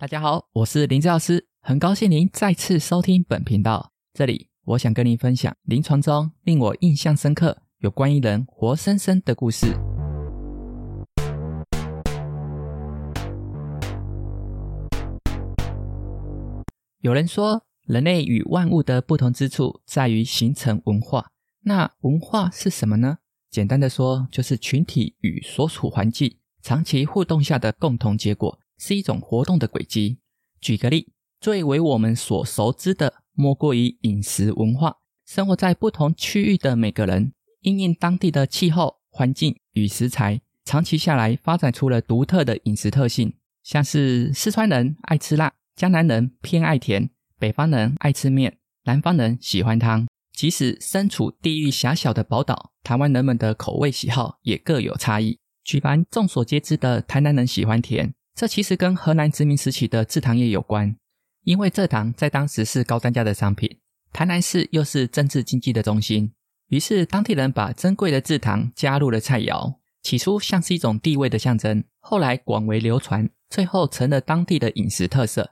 大家好，我是林志老师，很高兴您再次收听本频道。这里我想跟您分享临床中令我印象深刻有关于人活生生的故事。有人说，人类与万物的不同之处在于形成文化。那文化是什么呢？简单的说，就是群体与所处环境长期互动下的共同结果，是一种活动的轨迹。举个例，最为我们所熟知的，莫过于饮食文化。生活在不同区域的每个人，因应当地的气候环境与食材，长期下来发展出了独特的饮食特性。像是四川人爱吃辣。江南人偏爱甜，北方人爱吃面，南方人喜欢汤。即使身处地域狭小的宝岛，台湾人们的口味喜好也各有差异。举凡众所皆知的台南人喜欢甜，这其实跟荷兰殖民时期的制糖业有关。因为蔗糖在当时是高单价的商品，台南市又是政治经济的中心，于是当地人把珍贵的制糖加入了菜肴。起初像是一种地位的象征，后来广为流传，最后成了当地的饮食特色。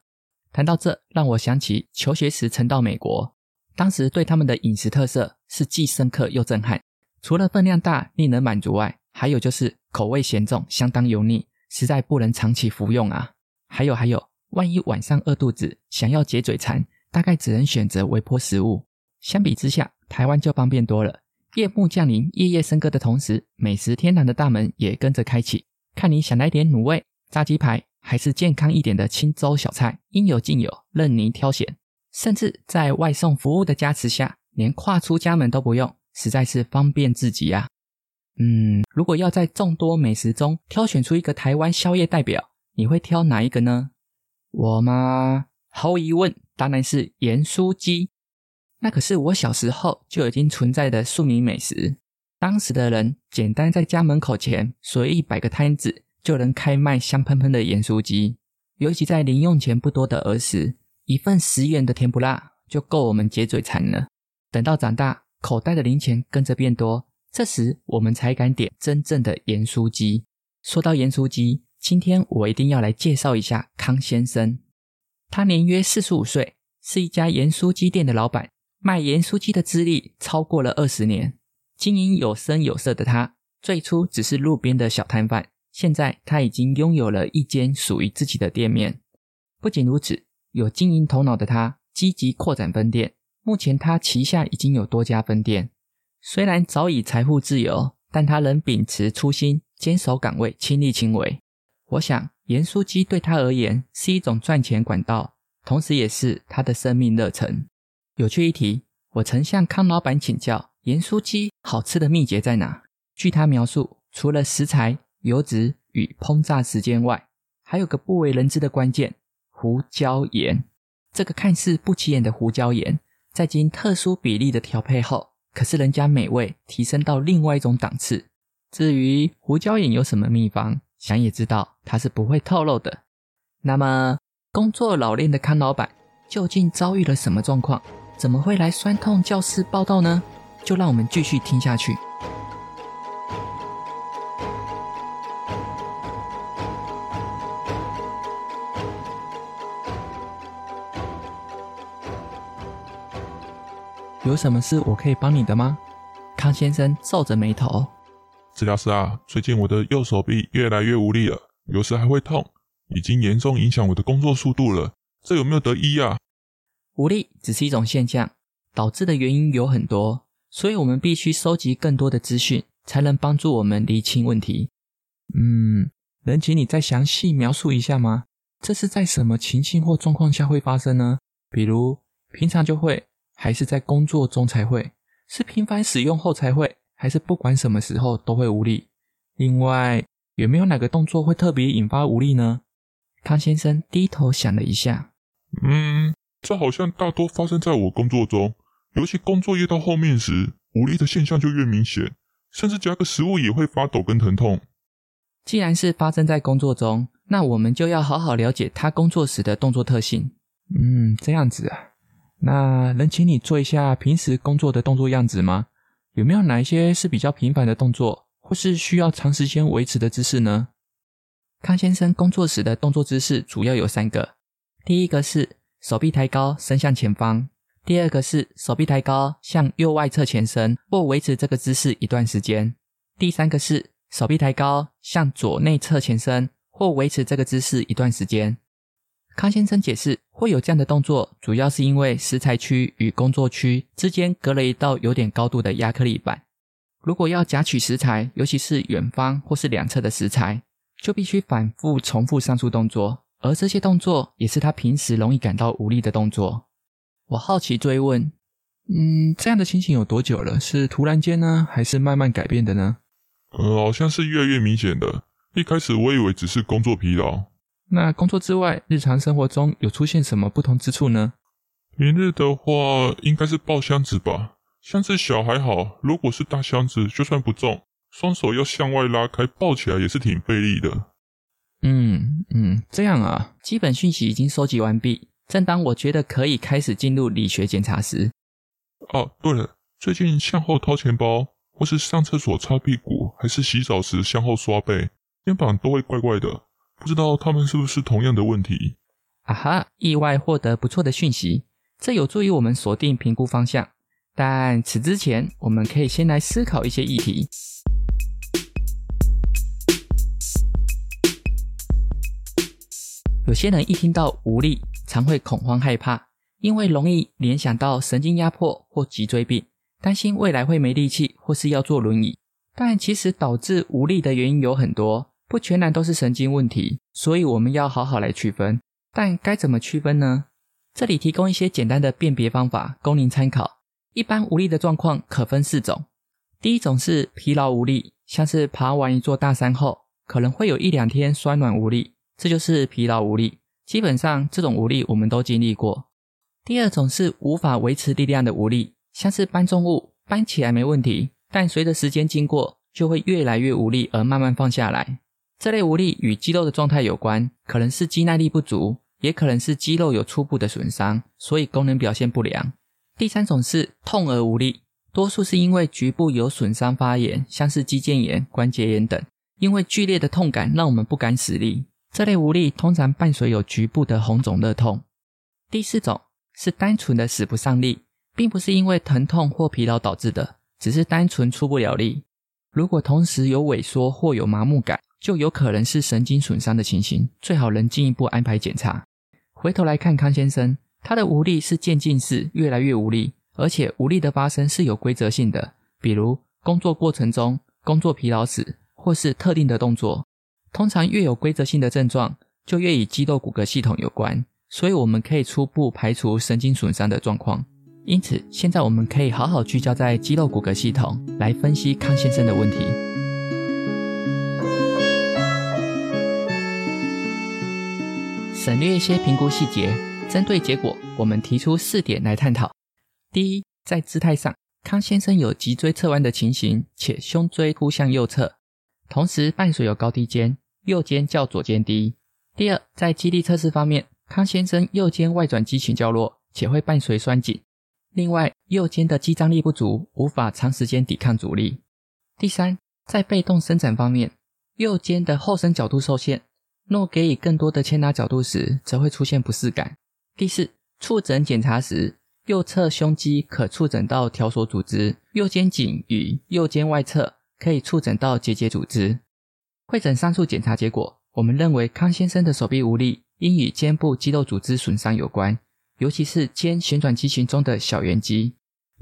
谈到这，让我想起求学时曾到美国，当时对他们的饮食特色是既深刻又震撼。除了分量大、令人满足外，还有就是口味咸重、相当油腻，实在不能长期服用啊。还有还有，万一晚上饿肚子，想要解嘴馋，大概只能选择微波食物。相比之下，台湾就方便多了。夜幕降临、夜夜笙歌的同时，美食天堂的大门也跟着开启。看你想来点卤味、炸鸡排。还是健康一点的清粥小菜，应有尽有，任您挑选。甚至在外送服务的加持下，连跨出家门都不用，实在是方便至极啊！嗯，如果要在众多美食中挑选出一个台湾宵夜代表，你会挑哪一个呢？我吗？毫无疑问，当然是盐酥鸡。那可是我小时候就已经存在的庶民美食。当时的人简单在家门口前随意摆个摊子。就能开卖香喷喷的盐酥鸡，尤其在零用钱不多的儿时，一份十元的甜不辣就够我们解嘴馋了。等到长大，口袋的零钱跟着变多，这时我们才敢点真正的盐酥鸡。说到盐酥鸡，今天我一定要来介绍一下康先生。他年约四十五岁，是一家盐酥鸡店的老板，卖盐酥鸡的资历超过了二十年。经营有声有色的他，最初只是路边的小摊贩。现在他已经拥有了一间属于自己的店面。不仅如此，有经营头脑的他积极扩展分店。目前他旗下已经有多家分店。虽然早已财富自由，但他仍秉持初心，坚守岗位，亲力亲为。我想，盐酥鸡对他而言是一种赚钱管道，同时也是他的生命热忱。有趣一提，我曾向康老板请教盐酥鸡好吃的秘诀在哪。据他描述，除了食材。油脂与烹炸时间外，还有个不为人知的关键——胡椒盐。这个看似不起眼的胡椒盐，在经特殊比例的调配后，可是人家美味提升到另外一种档次。至于胡椒盐有什么秘方，想也知道他是不会透露的。那么，工作老练的康老板究竟遭遇了什么状况？怎么会来酸痛教室报道呢？就让我们继续听下去。有什么事我可以帮你的吗？康先生皱着眉头。治疗师啊，最近我的右手臂越来越无力了，有时还会痛，已经严重影响我的工作速度了。这有没有得医啊？无力只是一种现象，导致的原因有很多，所以我们必须收集更多的资讯，才能帮助我们厘清问题。嗯，能请你再详细描述一下吗？这是在什么情境或状况下会发生呢？比如平常就会。还是在工作中才会，是频繁使用后才会，还是不管什么时候都会无力？另外，有没有哪个动作会特别引发无力呢？汤先生低头想了一下，嗯，这好像大多发生在我工作中，尤其工作越到后面时，无力的现象就越明显，甚至夹个食物也会发抖跟疼痛。既然是发生在工作中，那我们就要好好了解他工作时的动作特性。嗯，这样子啊。那能请你做一下平时工作的动作样子吗？有没有哪一些是比较频繁的动作，或是需要长时间维持的姿势呢？康先生工作时的动作姿势主要有三个：第一个是手臂抬高，伸向前方；第二个是手臂抬高，向右外侧前伸，或维持这个姿势一段时间；第三个是手臂抬高，向左内侧前伸，或维持这个姿势一段时间。康先生解释，会有这样的动作，主要是因为食材区与工作区之间隔了一道有点高度的亚克力板。如果要夹取食材，尤其是远方或是两侧的食材，就必须反复重复上述动作。而这些动作也是他平时容易感到无力的动作。我好奇追问：“嗯，这样的情形有多久了？是突然间呢，还是慢慢改变的呢？”“呃，好像是越来越明显的。一开始我以为只是工作疲劳。那工作之外，日常生活中有出现什么不同之处呢？”“平日的话，应该是抱箱子吧。箱子小还好，如果是大箱子，就算不重，双手要向外拉开抱起来也是挺费力的。”嗯嗯，这样啊，基本讯息已经收集完毕。正当我觉得可以开始进入理学检查时，哦，对了，最近向后掏钱包，或是上厕所擦屁股，还是洗澡时向后刷背，肩膀都会怪怪的，不知道他们是不是同样的问题？啊哈，意外获得不错的讯息，这有助于我们锁定评估方向。但此之前，我们可以先来思考一些议题。有些人一听到无力，常会恐慌害怕，因为容易联想到神经压迫或脊椎病，担心未来会没力气或是要坐轮椅。但其实导致无力的原因有很多，不全然都是神经问题，所以我们要好好来区分。但该怎么区分呢？这里提供一些简单的辨别方法供您参考。一般无力的状况可分四种，第一种是疲劳无力，像是爬完一座大山后，可能会有一两天酸软无力。这就是疲劳无力，基本上这种无力我们都经历过。第二种是无法维持力量的无力，像是搬重物，搬起来没问题，但随着时间经过，就会越来越无力而慢慢放下来。这类无力与肌肉的状态有关，可能是肌耐力不足，也可能是肌肉有初步的损伤，所以功能表现不良。第三种是痛而无力，多数是因为局部有损伤发炎，像是肌腱炎、关节炎等，因为剧烈的痛感让我们不敢使力。这类无力通常伴随有局部的红肿热痛。第四种是单纯的使不上力，并不是因为疼痛或疲劳导致的，只是单纯出不了力。如果同时有萎缩或有麻木感，就有可能是神经损伤的情形，最好能进一步安排检查。回头来看康先生，他的无力是渐进式，越来越无力，而且无力的发生是有规则性的，比如工作过程中、工作疲劳时，或是特定的动作。通常越有规则性的症状，就越与肌肉骨骼系统有关，所以我们可以初步排除神经损伤的状况。因此，现在我们可以好好聚焦在肌肉骨骼系统来分析康先生的问题。省略一些评估细节，针对结果，我们提出四点来探讨。第一，在姿态上，康先生有脊椎侧弯的情形，且胸椎凸向右侧。同时伴随有高低肩，右肩较左肩低。第二，在肌力测试方面，康先生右肩外转肌群较弱，且会伴随酸紧。另外，右肩的肌张力不足，无法长时间抵抗阻力。第三，在被动伸展方面，右肩的后伸角度受限，若给予更多的牵拉角度时，则会出现不适感。第四，触诊检查时，右侧胸肌可触诊到条索组织，右肩颈与右肩外侧。可以触诊到结节组织。会诊上述检查结果，我们认为康先生的手臂无力应与肩部肌肉组织损伤有关，尤其是肩旋转肌群中的小圆肌。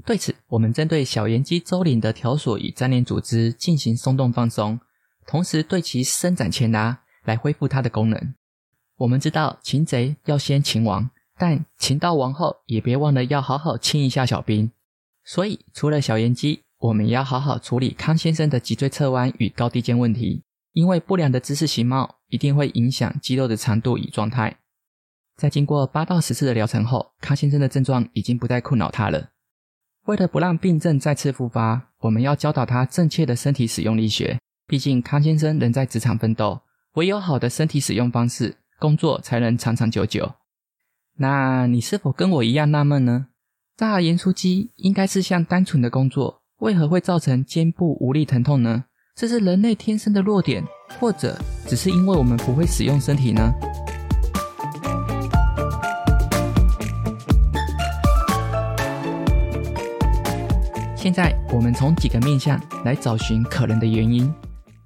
对此，我们针对小圆肌周领的条索与粘连组织进行松动放松，同时对其伸展牵拉，来恢复它的功能。我们知道擒贼要先擒王，但擒到王后，也别忘了要好好亲一下小兵。所以，除了小圆肌，我们也要好好处理康先生的脊椎侧弯与高低肩问题，因为不良的姿势形貌一定会影响肌肉的长度与状态。在经过八到十次的疗程后，康先生的症状已经不再困扰他了。为了不让病症再次复发，我们要教导他正确的身体使用力学。毕竟康先生仍在职场奋斗，唯有好的身体使用方式，工作才能长长久久。那你是否跟我一样纳闷呢？大盐酥鸡应该是项单纯的工作，为何会造成肩部无力疼痛呢？这是人类天生的弱点，或者只是因为我们不会使用身体呢？现在我们从几个面向来找寻可能的原因。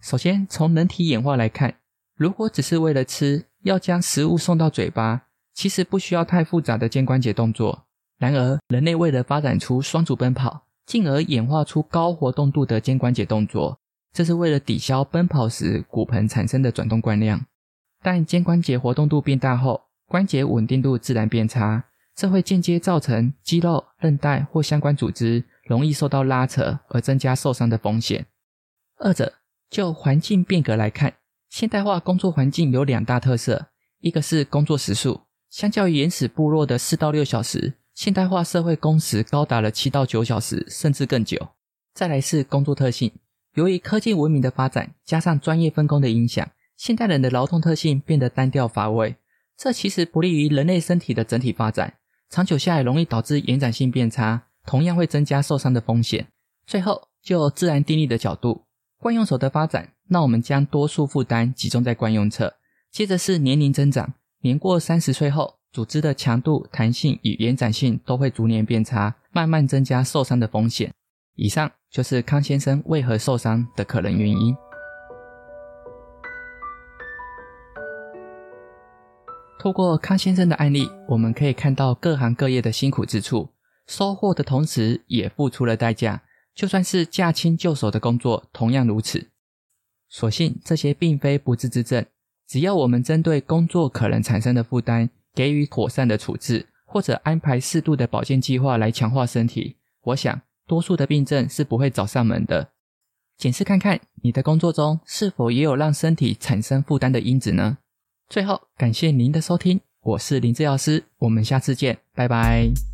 首先，从人体演化来看，如果只是为了吃，要将食物送到嘴巴，其实不需要太复杂的肩关节动作。然而，人类为了发展出双足奔跑，进而演化出高活动度的肩关节动作，这是为了抵消奔跑时骨盆产生的转动惯量。但肩关节活动度变大后，关节稳定度自然变差，这会间接造成肌肉、韧带或相关组织容易受到拉扯，而增加受伤的风险。二者就环境变革来看，现代化工作环境有两大特色，一个是工作时数，相较于原始部落的四到六小时，现代化社会工时高达了七到九小时，甚至更久。再来是工作特性，由于科技文明的发展，加上专业分工的影响，现代人的劳动特性变得单调乏味。这其实不利于人类身体的整体发展，长久下来容易导致延展性变差，同样会增加受伤的风险。最后，就自然定律的角度，惯用手的发展，那我们将多数负担集中在惯用侧。接着是年龄增长，年过三十岁后，组织的强度、弹性与延展性都会逐年变差，慢慢增加受伤的风险。以上就是康先生为何受伤的可能原因。透过康先生的案例，我们可以看到各行各业的辛苦之处，收获的同时也付出了代价。就算是驾轻就熟的工作，同样如此。所幸这些并非不治之症，只要我们针对工作可能产生的负担，给予妥善的处置，或者安排适度的保健计划来强化身体，我想多数的病症是不会找上门的。检视看看你的工作中是否也有让身体产生负担的因子呢？最后，感谢您的收听，我是林治药师，我们下次见，拜拜。